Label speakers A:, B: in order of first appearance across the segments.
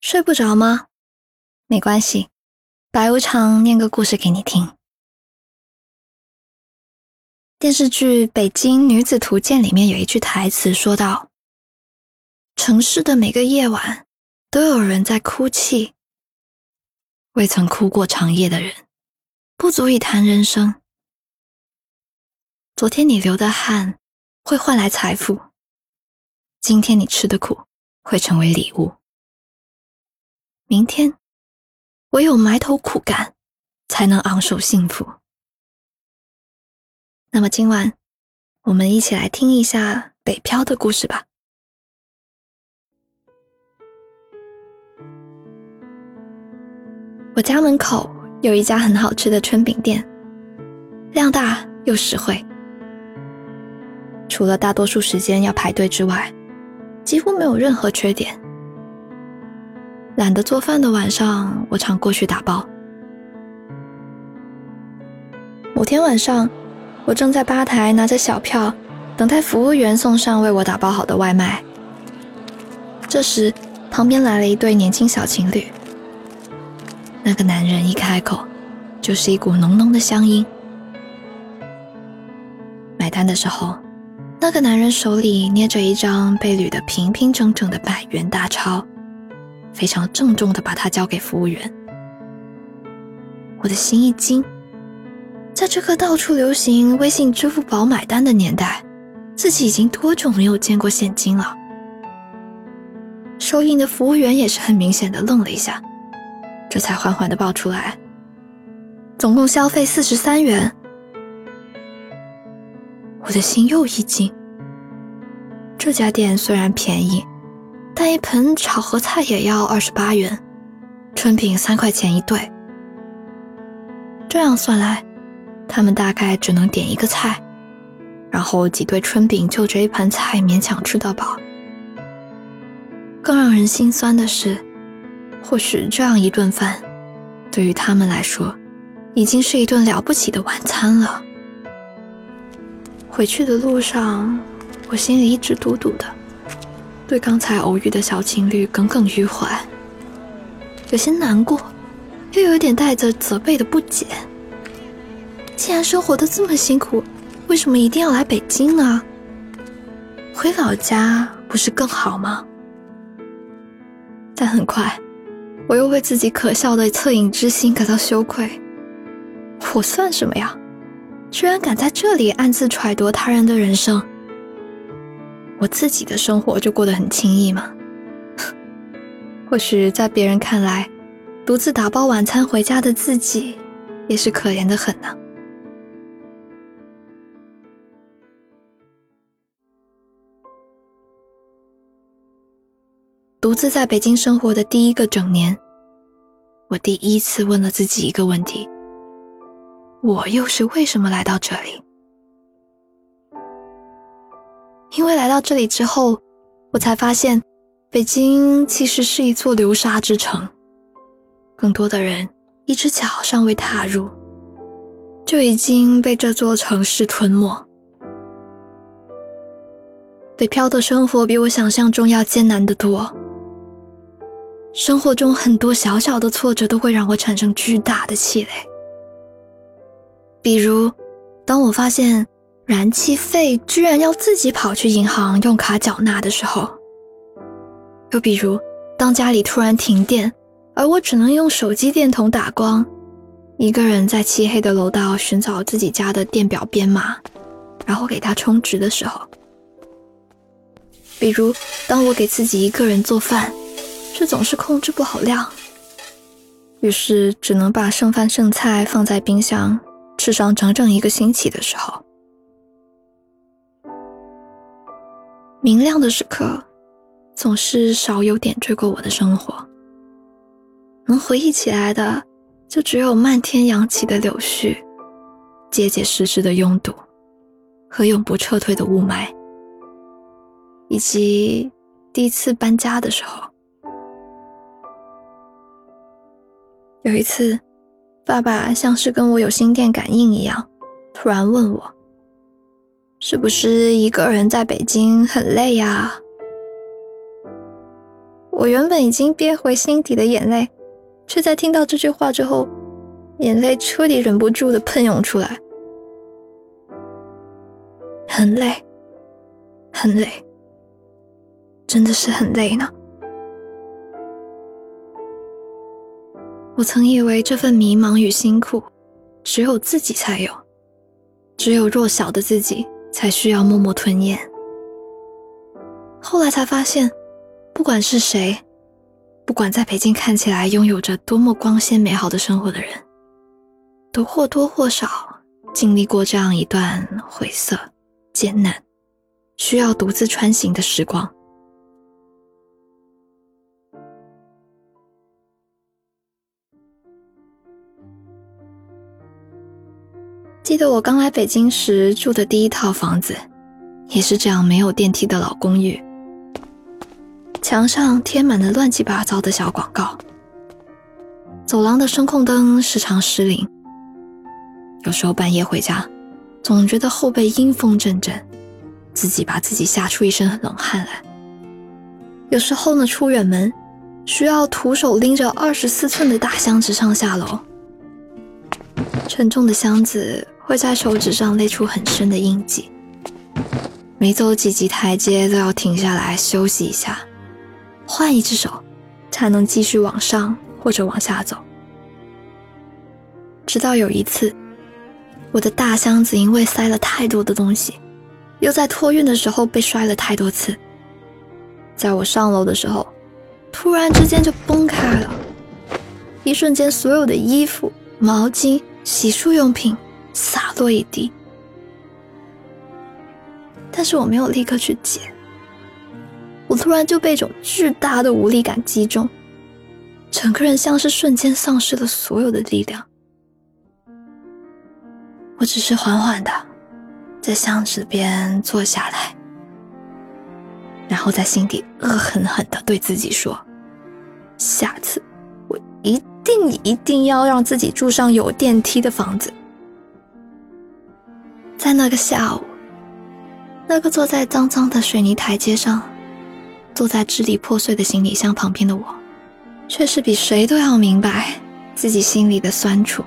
A: 睡不着吗？没关系，白无常念个故事给你听。电视剧《北京女子图鉴》里面有一句台词说道：“城市的每个夜晚都有人在哭泣，未曾哭过长夜的人，不足以谈人生。昨天你流的汗会换来财富，今天你吃的苦会成为礼物。”明天，唯有埋头苦干，才能昂首幸福。那么今晚，我们一起来听一下北漂的故事吧。我家门口有一家很好吃的春饼店，量大又实惠。除了大多数时间要排队之外，几乎没有任何缺点。懒得做饭的晚上，我常过去打包。某天晚上，我正在吧台拿着小票，等待服务员送上为我打包好的外卖。这时，旁边来了一对年轻小情侣。那个男人一开口，就是一股浓浓的乡音。买单的时候，那个男人手里捏着一张被捋得平平整整的百元大钞。非常郑重的把它交给服务员，我的心一惊，在这个到处流行微信、支付宝买单的年代，自己已经多久没有见过现金了？收银的服务员也是很明显的愣了一下，这才缓缓的报出来，总共消费四十三元。我的心又一惊，这家店虽然便宜。但一盆炒合菜也要二十八元，春饼三块钱一对。这样算来，他们大概只能点一个菜，然后几对春饼就这一盘菜勉强吃到饱。更让人心酸的是，或许这样一顿饭，对于他们来说，已经是一顿了不起的晚餐了。回去的路上，我心里一直堵堵的。对刚才偶遇的小情侣耿耿于怀，有些难过，又有点带着责备的不解。既然生活的这么辛苦，为什么一定要来北京呢？回老家不是更好吗？但很快，我又为自己可笑的恻隐之心感到羞愧。我算什么呀？居然敢在这里暗自揣度他人的人生！我自己的生活就过得很轻易吗？或许在别人看来，独自打包晚餐回家的自己，也是可怜的很呢。独自在北京生活的第一个整年，我第一次问了自己一个问题：我又是为什么来到这里？因为来到这里之后，我才发现，北京其实是一座流沙之城。更多的人一只脚尚未踏入，就已经被这座城市吞没。北漂的生活比我想象中要艰难得多。生活中很多小小的挫折都会让我产生巨大的气馁，比如，当我发现。燃气费居然要自己跑去银行用卡缴纳的时候，又比如当家里突然停电，而我只能用手机电筒打光，一个人在漆黑的楼道寻找自己家的电表编码，然后给它充值的时候，比如当我给自己一个人做饭，却总是控制不好量，于是只能把剩饭剩菜放在冰箱吃上整整一个星期的时候。明亮的时刻，总是少有点缀过我的生活。能回忆起来的，就只有漫天扬起的柳絮、结结实实的拥堵和永不撤退的雾霾，以及第一次搬家的时候。有一次，爸爸像是跟我有心电感应一样，突然问我。是不是一个人在北京很累呀？我原本已经憋回心底的眼泪，却在听到这句话之后，眼泪彻底忍不住的喷涌出来。很累，很累，真的是很累呢。我曾以为这份迷茫与辛苦，只有自己才有，只有弱小的自己才需要默默吞咽。后来才发现。不管是谁，不管在北京看起来拥有着多么光鲜美好的生活的人，都或多或少经历过这样一段晦涩、艰难、需要独自穿行的时光。记得我刚来北京时住的第一套房子，也是这样没有电梯的老公寓。墙上贴满了乱七八糟的小广告，走廊的声控灯时常失灵。有时候半夜回家，总觉得后背阴风阵阵，自己把自己吓出一身冷汗来。有时候呢，出远门需要徒手拎着二十四寸的大箱子上下楼，沉重的箱子会在手指上勒出很深的印记，每走几级台阶都要停下来休息一下。换一只手，才能继续往上或者往下走。直到有一次，我的大箱子因为塞了太多的东西，又在托运的时候被摔了太多次。在我上楼的时候，突然之间就崩开了，一瞬间，所有的衣服、毛巾、洗漱用品洒落一地。但是我没有立刻去捡。我突然就被一种巨大的无力感击中，整个人像是瞬间丧失了所有的力量。我只是缓缓的在箱子边坐下来，然后在心底恶狠狠的对自己说：“下次我一定一定要让自己住上有电梯的房子。”在那个下午，那个坐在脏脏的水泥台阶上。坐在支离破碎的行李箱旁边的我，却是比谁都要明白自己心里的酸楚，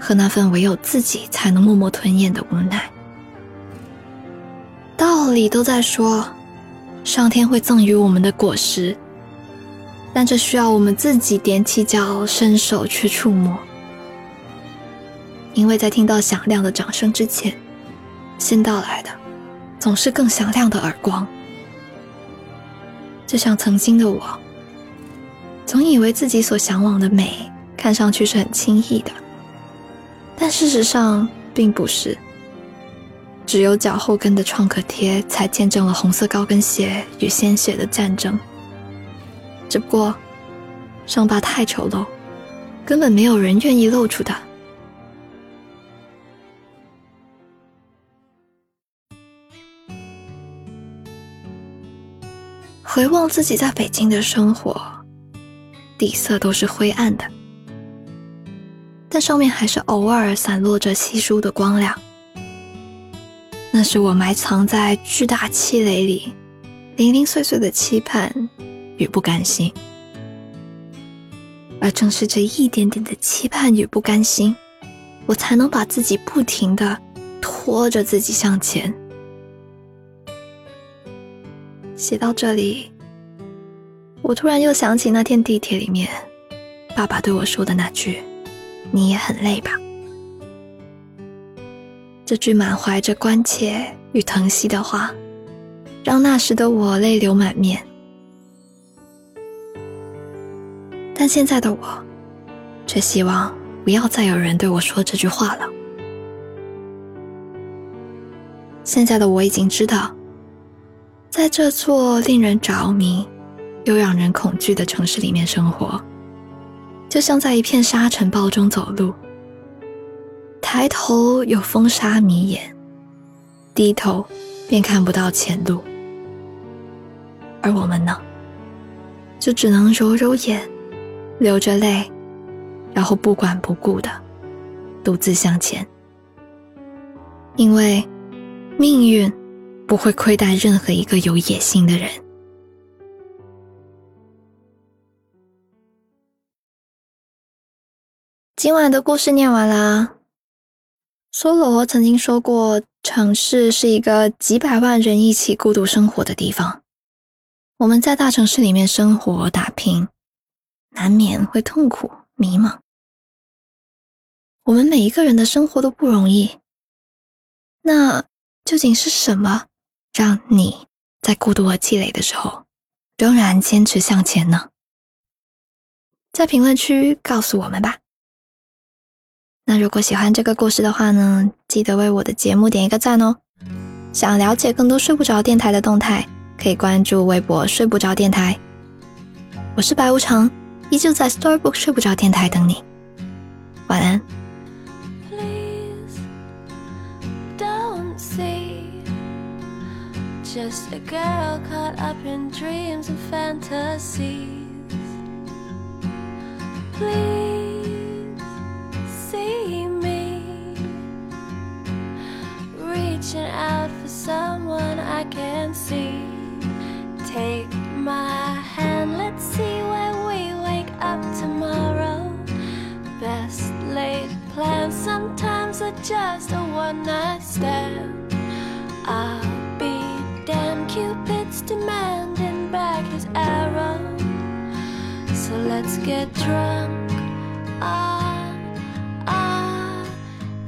A: 和那份唯有自己才能默默吞咽的无奈。道理都在说，上天会赠予我们的果实，但这需要我们自己踮起脚，伸手去触摸。因为在听到响亮的掌声之前，先到来的，总是更响亮的耳光。就像曾经的我，总以为自己所向往的美看上去是很轻易的，但事实上并不是。只有脚后跟的创可贴，才见证了红色高跟鞋与鲜血的战争。只不过，伤疤太丑陋，根本没有人愿意露出它。回望自己在北京的生活，底色都是灰暗的，但上面还是偶尔散落着稀疏的光亮。那是我埋藏在巨大气垒里零零碎碎的期盼与不甘心，而正是这一点点的期盼与不甘心，我才能把自己不停的拖着自己向前。写到这里，我突然又想起那天地铁里面，爸爸对我说的那句：“你也很累吧？”这句满怀着关切与疼惜的话，让那时的我泪流满面。但现在的我，却希望不要再有人对我说这句话了。现在的我已经知道。在这座令人着迷又让人恐惧的城市里面生活，就像在一片沙尘暴中走路。抬头有风沙迷眼，低头便看不到前路。而我们呢，就只能揉揉眼，流着泪，然后不管不顾的独自向前，因为命运。不会亏待任何一个有野心的人。今晚的故事念完啦梭罗曾经说过城市是一个几百万人一起孤独生活的地方。我们在大城市里面生活打拼难免会痛苦迷茫。我们每一个人的生活都不容易那究竟是什么让你在孤独和积累的时候，仍然坚持向前呢？在评论区告诉我们吧。那如果喜欢这个故事的话呢，记得为我的节目点一个赞哦。想了解更多睡不着电台的动态，可以关注微博“睡不着电台”。我是白无常，依旧在 Storybook 睡不着电台等你。晚安。
B: Just a girl caught up in dreams and fantasies. Please see me reaching out for someone I can see. Take my hand, let's see where we wake up tomorrow. Best laid plans sometimes are just a one night stand. I'll Cupid's demanding back his arrow. So let's get drunk on our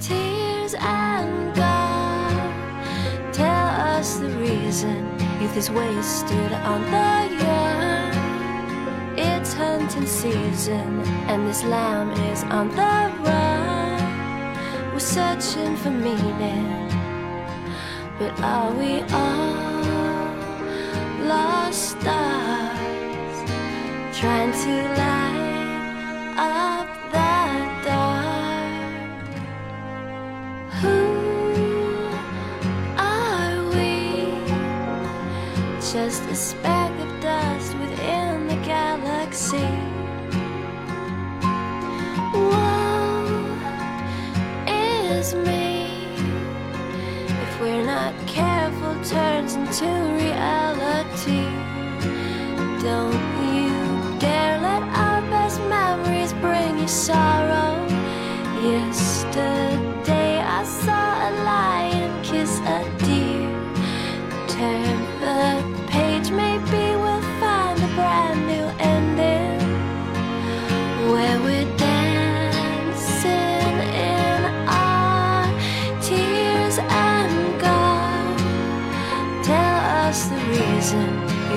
B: tears and God. Tell us the reason youth is wasted on the young. It's hunting season, and this lamb is on the run. We're searching for meaning but are we all lost stars trying to we're not careful, turns into reality. Don't you dare let our best memories bring you sorrow. Yesterday I saw a lion kiss a deer. Turn the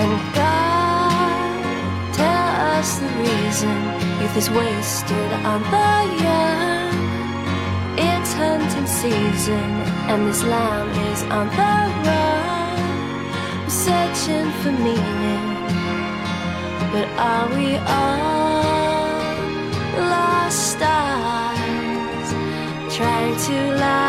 B: And God, tell us the reason youth is wasted on the young. It's hunting season, and this lamb is on the run. We're searching for meaning, but are we all lost stars trying to light